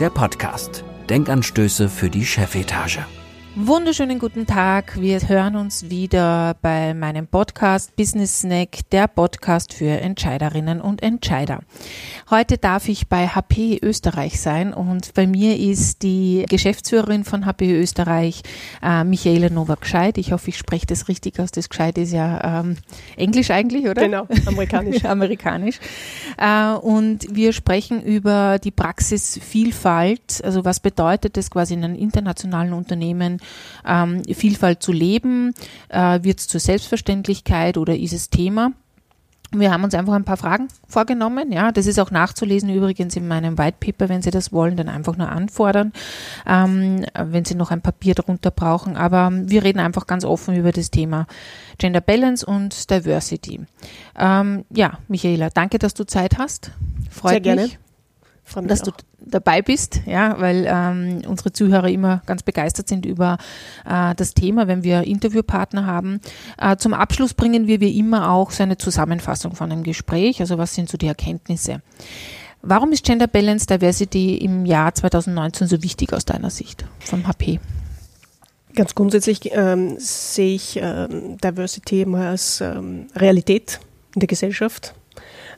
der Podcast. Denkanstöße für die Chefetage. Wunderschönen guten Tag. Wir hören uns wieder bei meinem Podcast Business Snack, der Podcast für Entscheiderinnen und Entscheider. Heute darf ich bei HP Österreich sein und bei mir ist die Geschäftsführerin von HP Österreich, äh, Michaela Nowak-Scheid. Ich hoffe, ich spreche das richtig aus. Das Scheid ist ja ähm, Englisch eigentlich, oder? Genau, amerikanisch. amerikanisch. Äh, und wir sprechen über die Praxisvielfalt. Also was bedeutet es quasi in einem internationalen Unternehmen, ähm, Vielfalt zu leben? Äh, Wird es zur Selbstverständlichkeit oder ist es Thema? Wir haben uns einfach ein paar Fragen vorgenommen. Ja, das ist auch nachzulesen übrigens in meinem White Paper, wenn Sie das wollen, dann einfach nur anfordern, ähm, wenn Sie noch ein Papier darunter brauchen. Aber wir reden einfach ganz offen über das Thema Gender Balance und Diversity. Ähm, ja, Michaela, danke, dass du Zeit hast. Freut Sehr gerne. Mich dass du dabei bist, ja, weil ähm, unsere Zuhörer immer ganz begeistert sind über äh, das Thema, wenn wir Interviewpartner haben. Äh, zum Abschluss bringen wir wie immer auch so eine Zusammenfassung von einem Gespräch, also was sind so die Erkenntnisse. Warum ist Gender Balance Diversity im Jahr 2019 so wichtig aus deiner Sicht vom HP? Ganz grundsätzlich ähm, sehe ich ähm, Diversity immer als ähm, Realität in der Gesellschaft.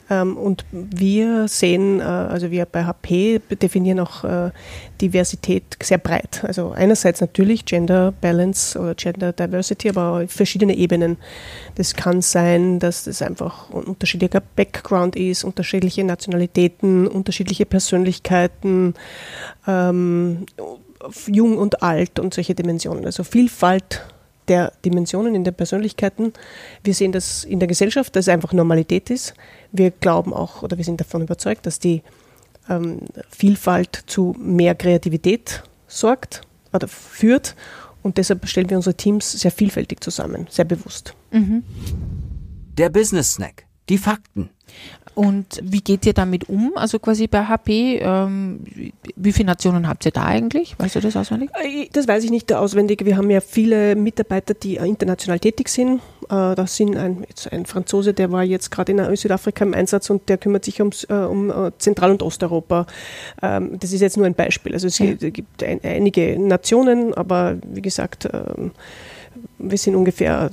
Ähm, und wir sehen, äh, also wir bei HP definieren auch äh, Diversität sehr breit. Also einerseits natürlich Gender Balance oder Gender Diversity, aber auf verschiedene Ebenen. Das kann sein, dass das einfach ein unterschiedlicher Background ist, unterschiedliche Nationalitäten, unterschiedliche Persönlichkeiten, ähm, jung und alt und solche Dimensionen. Also Vielfalt der Dimensionen in den Persönlichkeiten. Wir sehen das in der Gesellschaft, dass es einfach Normalität ist. Wir glauben auch oder wir sind davon überzeugt, dass die ähm, Vielfalt zu mehr Kreativität sorgt oder führt. Und deshalb stellen wir unsere Teams sehr vielfältig zusammen, sehr bewusst. Mhm. Der Business Snack. Die Fakten. Und wie geht ihr damit um? Also quasi bei HP, ähm, wie viele Nationen habt ihr da eigentlich? Weißt du das auswendig? Äh, das weiß ich nicht auswendig. Wir haben ja viele Mitarbeiter, die international tätig sind. Äh, da sind ein, ein Franzose, der war jetzt gerade in Südafrika im Einsatz und der kümmert sich ums, äh, um Zentral- und Osteuropa. Ähm, das ist jetzt nur ein Beispiel. Also es ja. gibt ein, einige Nationen, aber wie gesagt, ähm, wir sind ungefähr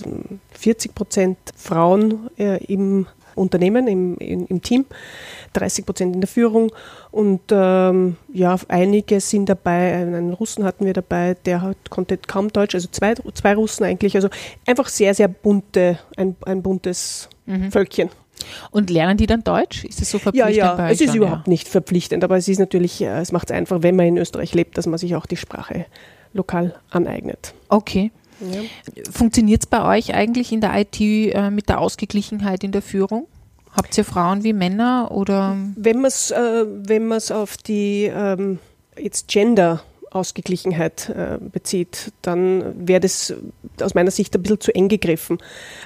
40 Prozent Frauen im Unternehmen, im, im, im Team, 30 Prozent in der Führung und ähm, ja, einige sind dabei, einen Russen hatten wir dabei, der hat, konnte kaum Deutsch, also zwei, zwei Russen eigentlich, also einfach sehr, sehr bunte, ein, ein buntes mhm. Völkchen. Und lernen die dann Deutsch? Ist das so verpflichtend? Ja, ja, es ist überhaupt ja. nicht verpflichtend, aber es ist natürlich, äh, es macht es einfach, wenn man in Österreich lebt, dass man sich auch die Sprache lokal aneignet. Okay. Ja. Funktioniert es bei euch eigentlich in der IT äh, mit der Ausgeglichenheit in der Führung? Habt ihr Frauen wie Männer oder? Wenn man es äh, auf die ähm, jetzt Gender Ausgeglichenheit äh, bezieht, dann wäre das aus meiner Sicht ein bisschen zu eng gegriffen.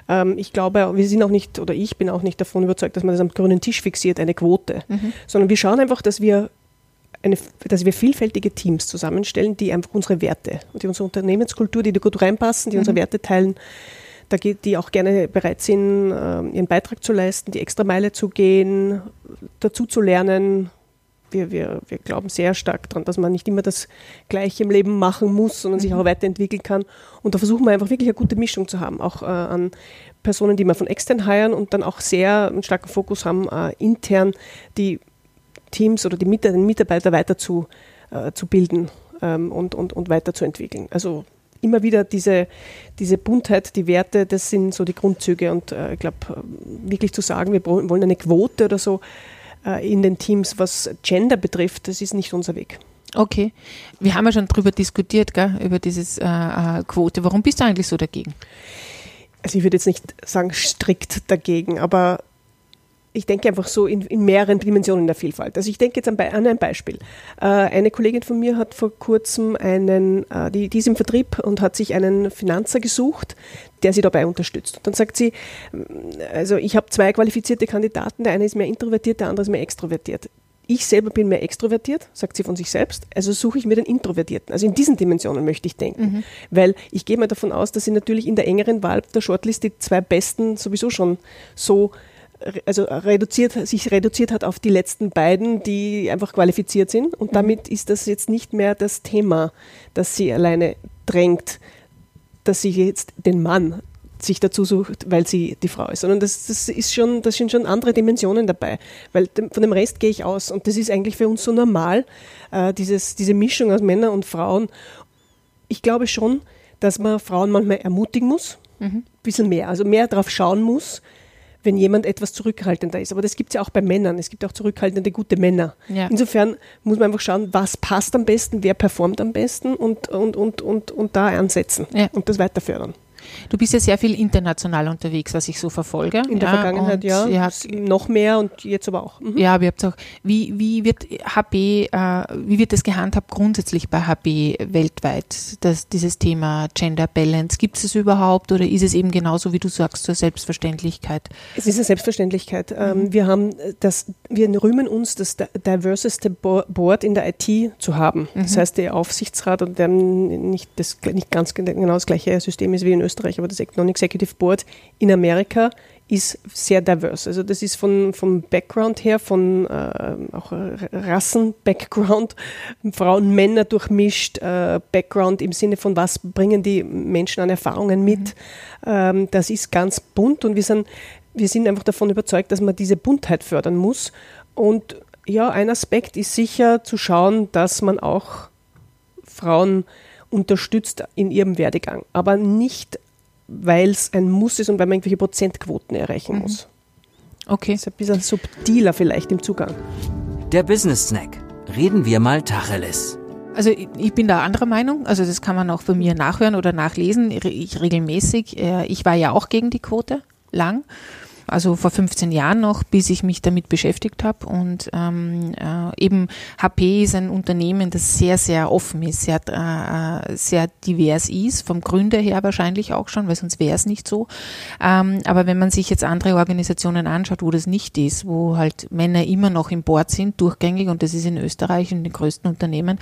Ähm, ich glaube, wir sind auch nicht, oder ich bin auch nicht davon überzeugt, dass man das am grünen Tisch fixiert, eine Quote, mhm. sondern wir schauen einfach, dass wir eine, dass wir vielfältige Teams zusammenstellen, die einfach unsere Werte und die unsere Unternehmenskultur, die da gut reinpassen, die mhm. unsere Werte teilen, da geht, die auch gerne bereit sind, ähm, ihren Beitrag zu leisten, die extra Meile zu gehen, dazu zu lernen. Wir, wir, wir glauben sehr stark daran, dass man nicht immer das Gleiche im Leben machen muss, sondern mhm. sich auch weiterentwickeln kann. Und da versuchen wir einfach wirklich eine gute Mischung zu haben, auch äh, an Personen, die wir von extern heiren und dann auch sehr einen starken Fokus haben, äh, intern die Teams oder die Mitarbeiter weiter zu, äh, zu bilden ähm, und, und, und weiterzuentwickeln. Also immer wieder diese, diese Buntheit, die Werte, das sind so die Grundzüge. Und äh, ich glaube, äh, wirklich zu sagen, wir wollen eine Quote oder so äh, in den Teams, was Gender betrifft, das ist nicht unser Weg. Okay. Wir haben ja schon darüber diskutiert, gell, über diese äh, äh, Quote. Warum bist du eigentlich so dagegen? Also ich würde jetzt nicht sagen strikt dagegen, aber ich denke einfach so in, in, mehreren Dimensionen der Vielfalt. Also ich denke jetzt an, an ein Beispiel. Äh, eine Kollegin von mir hat vor kurzem einen, äh, die, die ist im Vertrieb und hat sich einen Finanzer gesucht, der sie dabei unterstützt. Und dann sagt sie, also ich habe zwei qualifizierte Kandidaten, der eine ist mehr introvertiert, der andere ist mehr extrovertiert. Ich selber bin mehr extrovertiert, sagt sie von sich selbst, also suche ich mir den Introvertierten. Also in diesen Dimensionen möchte ich denken. Mhm. Weil ich gehe mal davon aus, dass sie natürlich in der engeren Wahl der Shortlist die zwei Besten sowieso schon so also reduziert, sich reduziert hat auf die letzten beiden, die einfach qualifiziert sind. Und mhm. damit ist das jetzt nicht mehr das Thema, das sie alleine drängt, dass sie jetzt den Mann sich dazu sucht, weil sie die Frau ist, sondern das, das ist schon, das sind schon andere Dimensionen dabei, weil von dem Rest gehe ich aus und das ist eigentlich für uns so normal, äh, dieses, diese Mischung aus Männern und Frauen. Ich glaube schon, dass man Frauen manchmal ermutigen muss, mhm. ein bisschen mehr, also mehr darauf schauen muss, wenn jemand etwas zurückhaltender ist. Aber das gibt es ja auch bei Männern. Es gibt auch zurückhaltende gute Männer. Ja. Insofern muss man einfach schauen, was passt am besten, wer performt am besten und, und, und, und, und da ansetzen ja. und das weiter fördern. Du bist ja sehr viel international unterwegs, was ich so verfolge. In der ja, Vergangenheit, ja. Habt, noch mehr und jetzt aber auch. Mhm. Ja, ihr habt auch, wie, wie wird HB, äh, wie wird das gehandhabt grundsätzlich bei HB weltweit, das, dieses Thema Gender Balance? Gibt es es überhaupt oder ist es eben genauso, wie du sagst, zur Selbstverständlichkeit? Es ist eine Selbstverständlichkeit. Ähm, mhm. Wir haben das, wir rühmen uns, das diverseste Board in der IT zu haben. Das mhm. heißt, der Aufsichtsrat und der nicht, das, nicht ganz genau das gleiche System ist wie in Österreich Österreich, aber das Non-Executive Board in Amerika ist sehr diverse. Also das ist von, vom Background her, von äh, auch Rassen-Background, Frauen, Männer durchmischt, äh, Background im Sinne von, was bringen die Menschen an Erfahrungen mit. Mhm. Ähm, das ist ganz bunt und wir sind, wir sind einfach davon überzeugt, dass man diese Buntheit fördern muss. Und ja, ein Aspekt ist sicher zu schauen, dass man auch Frauen unterstützt in ihrem Werdegang, aber nicht, weil es ein Muss ist und weil man irgendwelche Prozentquoten erreichen mhm. muss. Okay. Das ist ein bisschen subtiler vielleicht im Zugang. Der Business Snack. Reden wir mal Tacheles. Also ich bin da anderer Meinung. Also das kann man auch bei mir nachhören oder nachlesen. Ich regelmäßig. Äh, ich war ja auch gegen die Quote lang also vor 15 Jahren noch, bis ich mich damit beschäftigt habe. Und ähm, äh, eben HP ist ein Unternehmen, das sehr, sehr offen ist, sehr, äh, sehr divers ist, vom Gründer her wahrscheinlich auch schon, weil sonst wäre es nicht so. Ähm, aber wenn man sich jetzt andere Organisationen anschaut, wo das nicht ist, wo halt Männer immer noch im Board sind, durchgängig, und das ist in Österreich in den größten Unternehmen,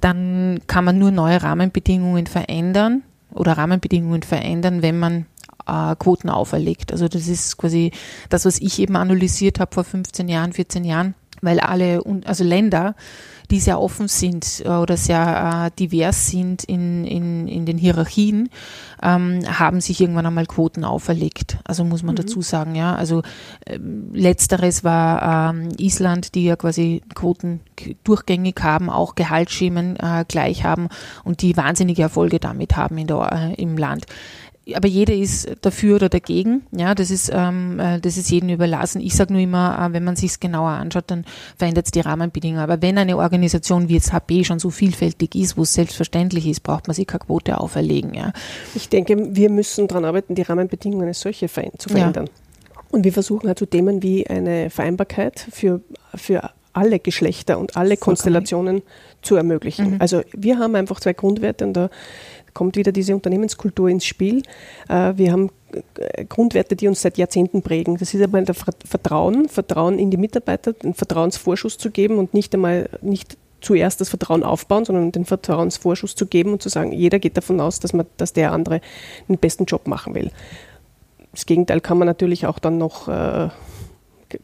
dann kann man nur neue Rahmenbedingungen verändern oder Rahmenbedingungen verändern, wenn man äh, Quoten auferlegt. Also das ist quasi das, was ich eben analysiert habe vor 15 Jahren, 14 Jahren, weil alle, also Länder, die sehr offen sind äh, oder sehr äh, divers sind in, in, in den Hierarchien, ähm, haben sich irgendwann einmal Quoten auferlegt. Also muss man mhm. dazu sagen, ja. Also äh, letzteres war ähm, Island, die ja quasi Quoten durchgängig haben, auch Gehaltsschemen äh, gleich haben und die wahnsinnige Erfolge damit haben in der, äh, im Land aber jeder ist dafür oder dagegen. Ja, das ist, ähm, äh, das ist jedem überlassen. Ich sage nur immer, äh, wenn man sich es genauer anschaut, dann verändert es die Rahmenbedingungen. Aber wenn eine Organisation wie jetzt HP schon so vielfältig ist, wo es selbstverständlich ist, braucht man sich keine Quote auferlegen. Ja. Ich denke, wir müssen daran arbeiten, die Rahmenbedingungen als solche zu verändern. Ja. Und wir versuchen halt so Themen wie eine Vereinbarkeit für, für alle Geschlechter und alle Konstellationen zu ermöglichen. Mhm. Also wir haben einfach zwei Grundwerte und da kommt wieder diese Unternehmenskultur ins Spiel. Äh, wir haben äh, Grundwerte, die uns seit Jahrzehnten prägen. Das ist einmal der Vertrauen, Vertrauen in die Mitarbeiter, einen Vertrauensvorschuss zu geben und nicht einmal nicht zuerst das Vertrauen aufbauen, sondern den Vertrauensvorschuss zu geben und zu sagen, jeder geht davon aus, dass man, dass der andere den besten Job machen will. Das Gegenteil kann man natürlich auch dann noch äh,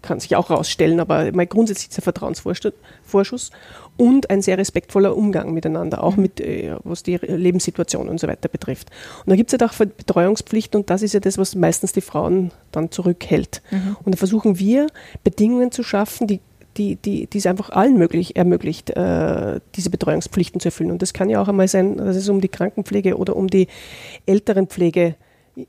kann sich auch rausstellen, aber mal grundsätzlich der Vertrauensvorschuss und ein sehr respektvoller Umgang miteinander, auch mit, äh, was die Lebenssituation und so weiter betrifft. Und da gibt es ja auch Betreuungspflichten und das ist ja das, was meistens die Frauen dann zurückhält. Mhm. Und da versuchen wir, Bedingungen zu schaffen, die die, die, die es einfach allen möglich, ermöglicht, äh, diese Betreuungspflichten zu erfüllen. Und das kann ja auch einmal sein, dass es um die Krankenpflege oder um die Älterenpflege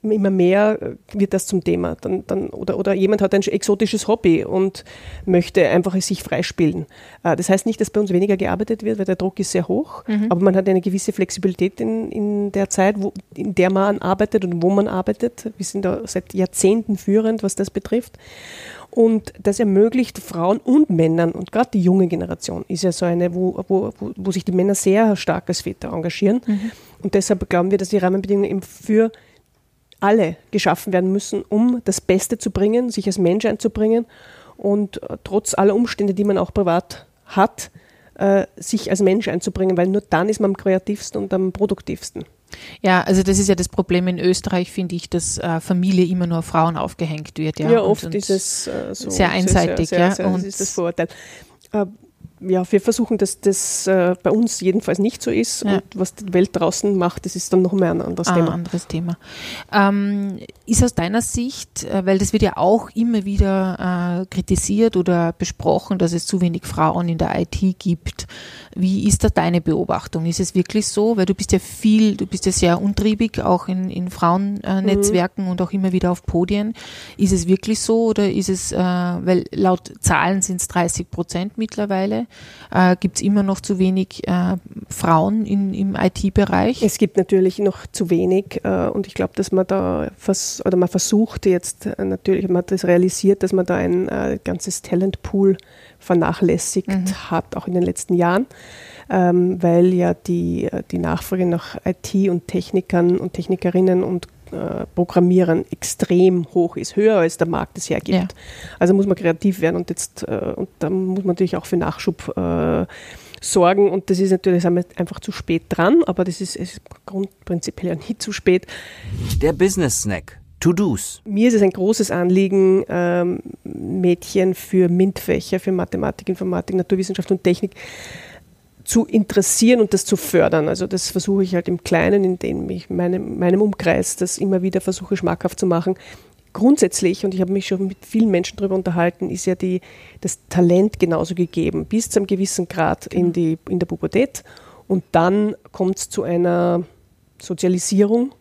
immer mehr äh, wird das zum Thema. Dann, dann, oder, oder jemand hat ein exotisches Hobby und möchte einfach sich freispielen. Äh, das heißt nicht, dass bei uns weniger gearbeitet wird, weil der Druck ist sehr hoch, mhm. aber man hat eine gewisse Flexibilität in, in der Zeit, wo, in der man arbeitet und wo man arbeitet. Wir sind da seit Jahrzehnten führend, was das betrifft. Und das ermöglicht Frauen und Männern, und gerade die junge Generation ist ja so eine, wo, wo, wo sich die Männer sehr stark als Väter engagieren. Mhm. Und deshalb glauben wir, dass die Rahmenbedingungen eben für alle geschaffen werden müssen, um das Beste zu bringen, sich als Mensch einzubringen und äh, trotz aller Umstände, die man auch privat hat, äh, sich als Mensch einzubringen, weil nur dann ist man am kreativsten und am produktivsten. Ja, also das ist ja das Problem in Österreich, finde ich, dass äh, Familie immer nur Frauen aufgehängt wird. Ja, ja oft und, und ist es äh, so sehr einseitig. Sehr, sehr, ja, sehr, und das ist das Vorurteil. Äh, ja, wir versuchen, dass das äh, bei uns jedenfalls nicht so ist. Ja. Und was die Welt draußen macht, das ist dann noch mehr ein anderes ah, Thema. Ein anderes Thema. Ähm, ist aus deiner Sicht, äh, weil das wird ja auch immer wieder äh, kritisiert oder besprochen, dass es zu wenig Frauen in der IT gibt. Wie ist da deine Beobachtung? Ist es wirklich so? Weil du bist ja viel, du bist ja sehr untriebig, auch in, in Frauennetzwerken mhm. und auch immer wieder auf Podien. Ist es wirklich so oder ist es, äh, weil laut Zahlen sind es 30 Prozent mittlerweile, äh, gibt es immer noch zu wenig äh, Frauen in, im IT-Bereich? Es gibt natürlich noch zu wenig äh, und ich glaube, dass man da vers oder man versucht jetzt äh, natürlich, man hat das realisiert, dass man da ein äh, ganzes Talentpool vernachlässigt mhm. hat, auch in den letzten Jahren, ähm, weil ja die, äh, die Nachfrage nach IT und Technikern und Technikerinnen und äh, Programmierern extrem hoch ist, höher als der Markt es hergibt. Ja. Also muss man kreativ werden und jetzt äh, und da muss man natürlich auch für Nachschub äh, sorgen und das ist natürlich einfach zu spät dran, aber das ist, ist grundprinzipiell ja nie zu spät. Der Business Snack. To-Dos. Mir ist es ein großes Anliegen, ähm, Mädchen für MINT-Fächer, für Mathematik, Informatik, Naturwissenschaft und Technik zu interessieren und das zu fördern. Also das versuche ich halt im Kleinen, indem ich meinem, meinem Umkreis das immer wieder versuche schmackhaft zu machen. Grundsätzlich, und ich habe mich schon mit vielen Menschen darüber unterhalten, ist ja die, das Talent genauso gegeben, bis zu einem gewissen Grad in, die, in der Pubertät. Und dann kommt es zu einer Sozialisierung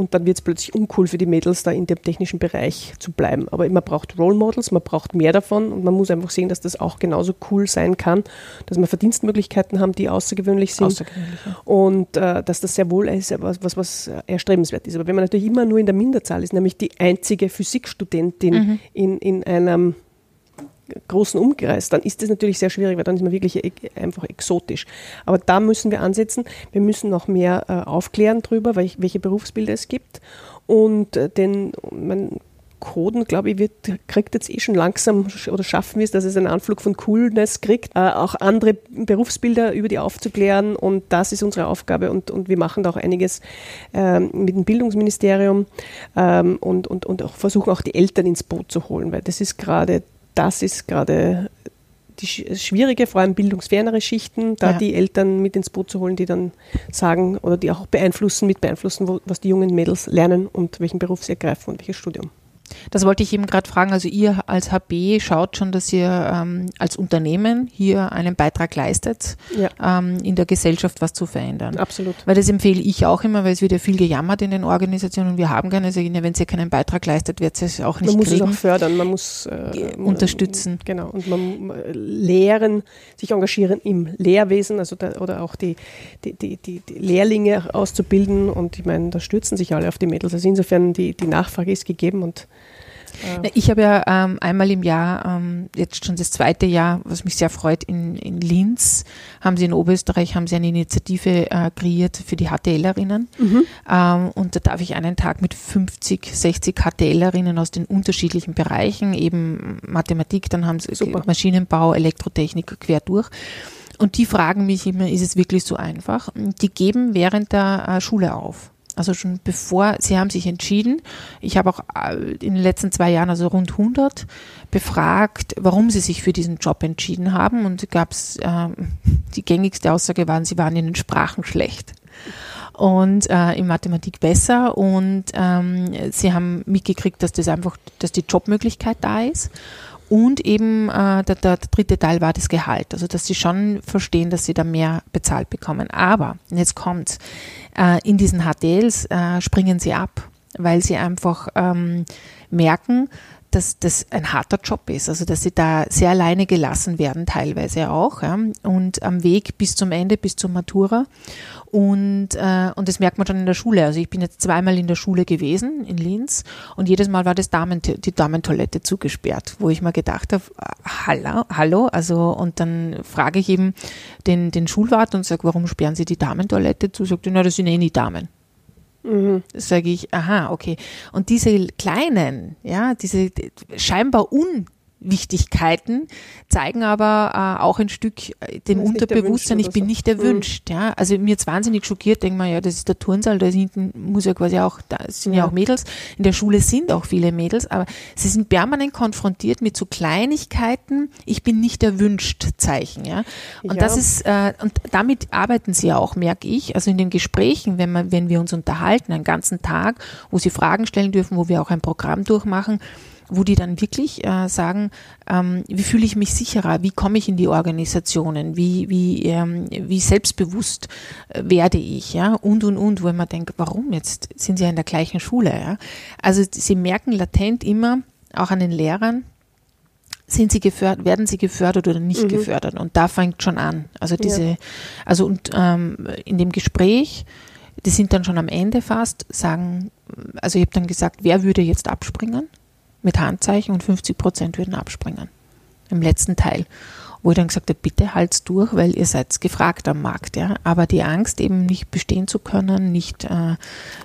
und dann wird es plötzlich uncool für die Mädels, da in dem technischen Bereich zu bleiben. Aber man braucht Role Models, man braucht mehr davon und man muss einfach sehen, dass das auch genauso cool sein kann, dass wir Verdienstmöglichkeiten haben, die außergewöhnlich sind außergewöhnlich, ja. und äh, dass das sehr wohl ist, was, was, was erstrebenswert ist. Aber wenn man natürlich immer nur in der Minderzahl ist, nämlich die einzige Physikstudentin mhm. in, in einem großen Umkreis, dann ist das natürlich sehr schwierig, weil dann ist man wirklich e-, einfach exotisch. Aber da müssen wir ansetzen. Wir müssen noch mehr äh, aufklären darüber, welche Berufsbilder es gibt. Und äh, den, man, Coden, glaube ich, wird, kriegt jetzt eh schon langsam oder schaffen wir es, dass es einen Anflug von Coolness kriegt, äh, auch andere Berufsbilder über die aufzuklären und das ist unsere Aufgabe und, und wir machen da auch einiges ähm, mit dem Bildungsministerium ähm, und, und, und auch versuchen auch die Eltern ins Boot zu holen, weil das ist gerade das ist gerade die schwierige, vor allem bildungsfernere Schichten, da ja. die Eltern mit ins Boot zu holen, die dann sagen oder die auch beeinflussen, mit beeinflussen, wo, was die jungen Mädels lernen und welchen Beruf sie ergreifen und welches Studium. Das wollte ich eben gerade fragen. Also ihr als HB schaut schon, dass ihr ähm, als Unternehmen hier einen Beitrag leistet, ja. ähm, in der Gesellschaft was zu verändern. Absolut. Weil das empfehle ich auch immer, weil es wird ja viel gejammert in den Organisationen. Wir haben keine, also wenn sie keinen Beitrag leistet, wird sie es auch nicht Man muss kriegen. es auch fördern, man muss äh, unterstützen. Genau. Und man lehren, sich engagieren im Lehrwesen, also da, oder auch die, die, die, die, Lehrlinge auszubilden. Und ich meine, da stürzen sich alle auf die Mädels. Also insofern die, die Nachfrage ist gegeben und ja. Ich habe ja ähm, einmal im Jahr, ähm, jetzt schon das zweite Jahr, was mich sehr freut, in, in Linz haben sie in Oberösterreich haben sie eine Initiative äh, kreiert für die HTLerinnen. Mhm. Ähm, und da darf ich einen Tag mit 50, 60 HTLerinnen aus den unterschiedlichen Bereichen, eben Mathematik, dann haben sie Super. Maschinenbau, Elektrotechnik quer durch. Und die fragen mich immer, ist es wirklich so einfach? Die geben während der äh, Schule auf. Also schon bevor, sie haben sich entschieden. Ich habe auch äh, in den letzten zwei Jahren, also rund 100, befragt, warum sie sich für diesen Job entschieden haben. Und gab es, äh, die gängigste Aussage waren, sie waren in den Sprachen schlecht und äh, in Mathematik besser und ähm, sie haben mitgekriegt, dass das einfach, dass die Jobmöglichkeit da ist und eben äh, der, der, dritte Teil war das Gehalt. Also dass sie schon verstehen, dass sie da mehr bezahlt bekommen. Aber, und jetzt kommt's, in diesen HTLs äh, springen sie ab. weil sie einfach ähm, merken, dass das ein harter Job ist, also dass sie da sehr alleine gelassen werden, teilweise auch, ja, und am Weg bis zum Ende, bis zur Matura. Und, äh, und das merkt man schon in der Schule. Also ich bin jetzt zweimal in der Schule gewesen, in Linz, und jedes Mal war das Damen, die Damentoilette zugesperrt, wo ich mir gedacht habe, hallo, hallo, also und dann frage ich eben den, den Schulwart und sage, warum sperren Sie die Damentoilette zu? Sagt er, na, das sind eh nie Damen. Mhm. Sage ich, aha, okay. Und diese kleinen, ja, diese scheinbar un Wichtigkeiten zeigen aber äh, auch ein Stück äh, dem Unterbewusstsein, ich bin nicht erwünscht. Mhm. Ja. Also mir jetzt wahnsinnig schockiert, denke mal, ja, das ist der Turnsaal, da hinten muss ja quasi auch, da sind ja. ja. auch Mädels, in der Schule sind auch viele Mädels, aber sie sind permanent konfrontiert mit so Kleinigkeiten, ich bin nicht erwünscht Zeichen. Ja. Und ja. das ist, äh, und damit arbeiten sie ja auch, merke ich, also in den Gesprächen, wenn, man, wenn wir uns unterhalten, einen ganzen Tag, wo sie Fragen stellen dürfen, wo wir auch ein Programm durchmachen, wo die dann wirklich äh, sagen, ähm, wie fühle ich mich sicherer, wie komme ich in die Organisationen, wie, wie, ähm, wie selbstbewusst äh, werde ich, ja, und, und, und, wo man denkt, warum jetzt sind sie ja in der gleichen Schule, ja. Also sie merken latent immer, auch an den Lehrern, sind sie gefördert, werden sie gefördert oder nicht mhm. gefördert? Und da fängt schon an. Also diese, ja. also und ähm, in dem Gespräch, die sind dann schon am Ende fast, sagen, also ich habe dann gesagt, wer würde jetzt abspringen? Mit Handzeichen und 50 Prozent würden abspringen. Im letzten Teil. Wo ich dann gesagt habe, bitte halt's durch, weil ihr seid gefragt am Markt. Ja? Aber die Angst, eben nicht bestehen zu können, nicht äh,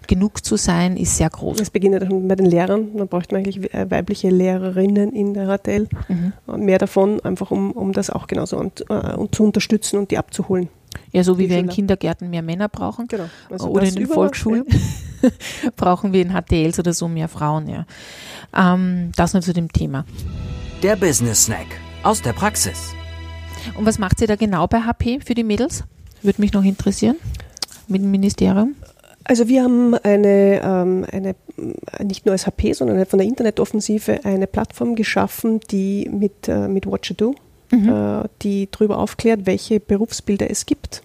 genug zu sein, ist sehr groß. Es beginnt ja bei den Lehrern. Man bräuchte eigentlich äh, weibliche Lehrerinnen in der HTL. Mhm. Mehr davon, einfach um, um das auch genauso und, äh, und zu unterstützen und die abzuholen. Ja, so wie wir in Kindergärten mehr Männer brauchen genau. also oder in den Volksschulen ja. brauchen wir in HTLs oder so mehr Frauen. Ja. Ähm, das nur zu dem Thema. Der Business Snack aus der Praxis. Und was macht sie da genau bei HP für die Mädels? Würde mich noch interessieren mit dem Ministerium. Also wir haben eine, ähm, eine nicht nur als HP, sondern von der Internetoffensive eine Plattform geschaffen, die mit, äh, mit Watcher Do, mhm. äh, die darüber aufklärt, welche Berufsbilder es gibt.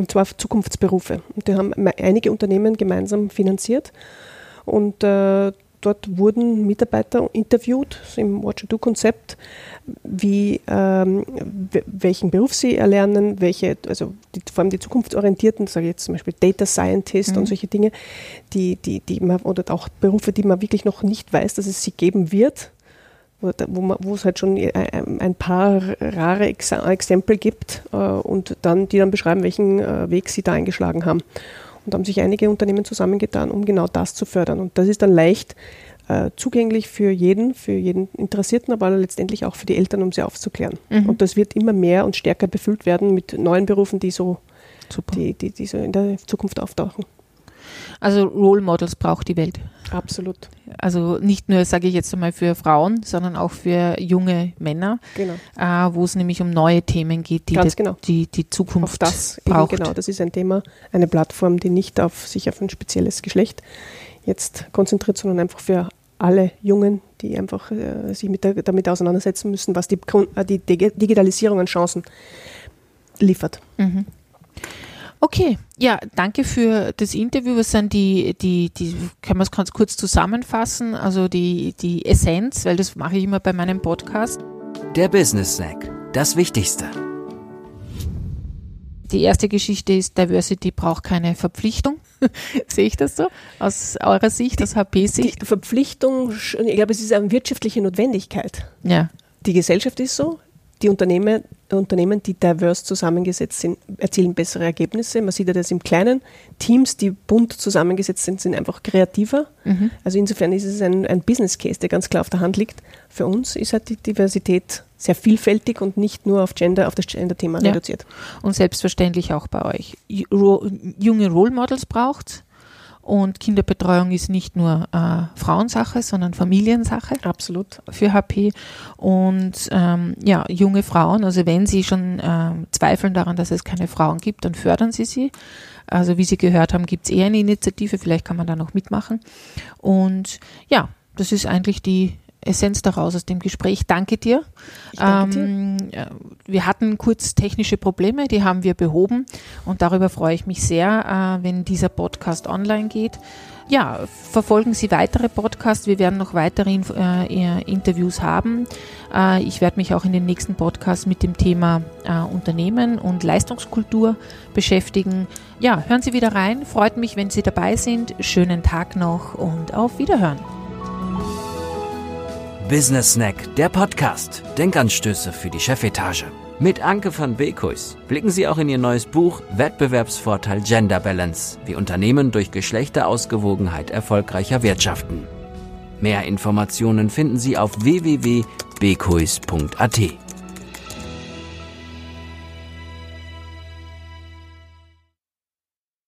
Und zwar Zukunftsberufe. Und die haben einige Unternehmen gemeinsam finanziert. Und äh, dort wurden Mitarbeiter interviewt im Watch-Do-Konzept, wie ähm, welchen Beruf sie erlernen, welche, also die, vor allem die zukunftsorientierten, sage ich jetzt zum Beispiel Data Scientist mhm. und solche Dinge, die, die, die man, oder auch Berufe, die man wirklich noch nicht weiß, dass es sie geben wird, wo, man, wo es halt schon ein paar rare Exempel gibt äh, und dann, die dann beschreiben, welchen äh, Weg sie da eingeschlagen haben. Und da haben sich einige Unternehmen zusammengetan, um genau das zu fördern. Und das ist dann leicht äh, zugänglich für jeden, für jeden Interessierten, aber letztendlich auch für die Eltern, um sie aufzuklären. Mhm. Und das wird immer mehr und stärker befüllt werden mit neuen Berufen, die so, die, die, die so in der Zukunft auftauchen. Also Role Models braucht die Welt. Absolut. Also nicht nur, sage ich jetzt einmal, für Frauen, sondern auch für junge Männer, genau. äh, wo es nämlich um neue Themen geht, die Ganz genau. die, die Zukunft auf das braucht. Genau, das ist ein Thema, eine Plattform, die nicht auf sich auf ein spezielles Geschlecht jetzt konzentriert, sondern einfach für alle Jungen, die einfach äh, sich mit der, damit auseinandersetzen müssen, was die, äh, die Digitalisierung an Chancen liefert. Mhm. Okay, ja, danke für das Interview. Was sind die, die, die, können wir es ganz kurz zusammenfassen? Also die, die Essenz, weil das mache ich immer bei meinem Podcast. Der Business Snack, das Wichtigste. Die erste Geschichte ist, Diversity braucht keine Verpflichtung. Sehe ich das so? Aus eurer Sicht, aus HP-Sicht? Verpflichtung, ich glaube, es ist eine wirtschaftliche Notwendigkeit. Ja. Die Gesellschaft ist so, die Unternehmen, Unternehmen, die diverse zusammengesetzt sind, erzielen bessere Ergebnisse. Man sieht ja das im Kleinen. Teams, die bunt zusammengesetzt sind, sind einfach kreativer. Mhm. Also insofern ist es ein, ein Business Case, der ganz klar auf der Hand liegt. Für uns ist halt die Diversität sehr vielfältig und nicht nur auf Gender, auf das Gender-Thema ja. reduziert. Und selbstverständlich auch bei euch. Junge Role Models braucht und Kinderbetreuung ist nicht nur äh, Frauensache, sondern Familiensache. Absolut. Für HP. Und ähm, ja, junge Frauen, also wenn sie schon äh, zweifeln daran, dass es keine Frauen gibt, dann fördern sie sie. Also wie Sie gehört haben, gibt es eher eine Initiative, vielleicht kann man da noch mitmachen. Und ja, das ist eigentlich die Essenz daraus aus dem Gespräch. Danke dir. Danke ähm, dir. Wir hatten kurz technische Probleme, die haben wir behoben und darüber freue ich mich sehr, äh, wenn dieser Podcast online geht. ja, verfolgen Sie weitere Podcasts. Wir werden noch weitere äh, Interviews haben. Äh, ich werde mich auch in den nächsten Podcasts mit dem Thema äh, Unternehmen und Leistungskultur beschäftigen. Ja, hören Sie wieder rein. Freut mich, wenn Sie dabei sind. Schönen Tag noch und auf Wiederhören. Business Snack, der Podcast. Denkanstöße für die Chefetage. Mit Anke van Beekhuis blicken Sie auch in Ihr neues Buch Wettbewerbsvorteil Gender Balance, wie Unternehmen durch Geschlechterausgewogenheit erfolgreicher wirtschaften. Mehr Informationen finden Sie auf www.beekhuis.at.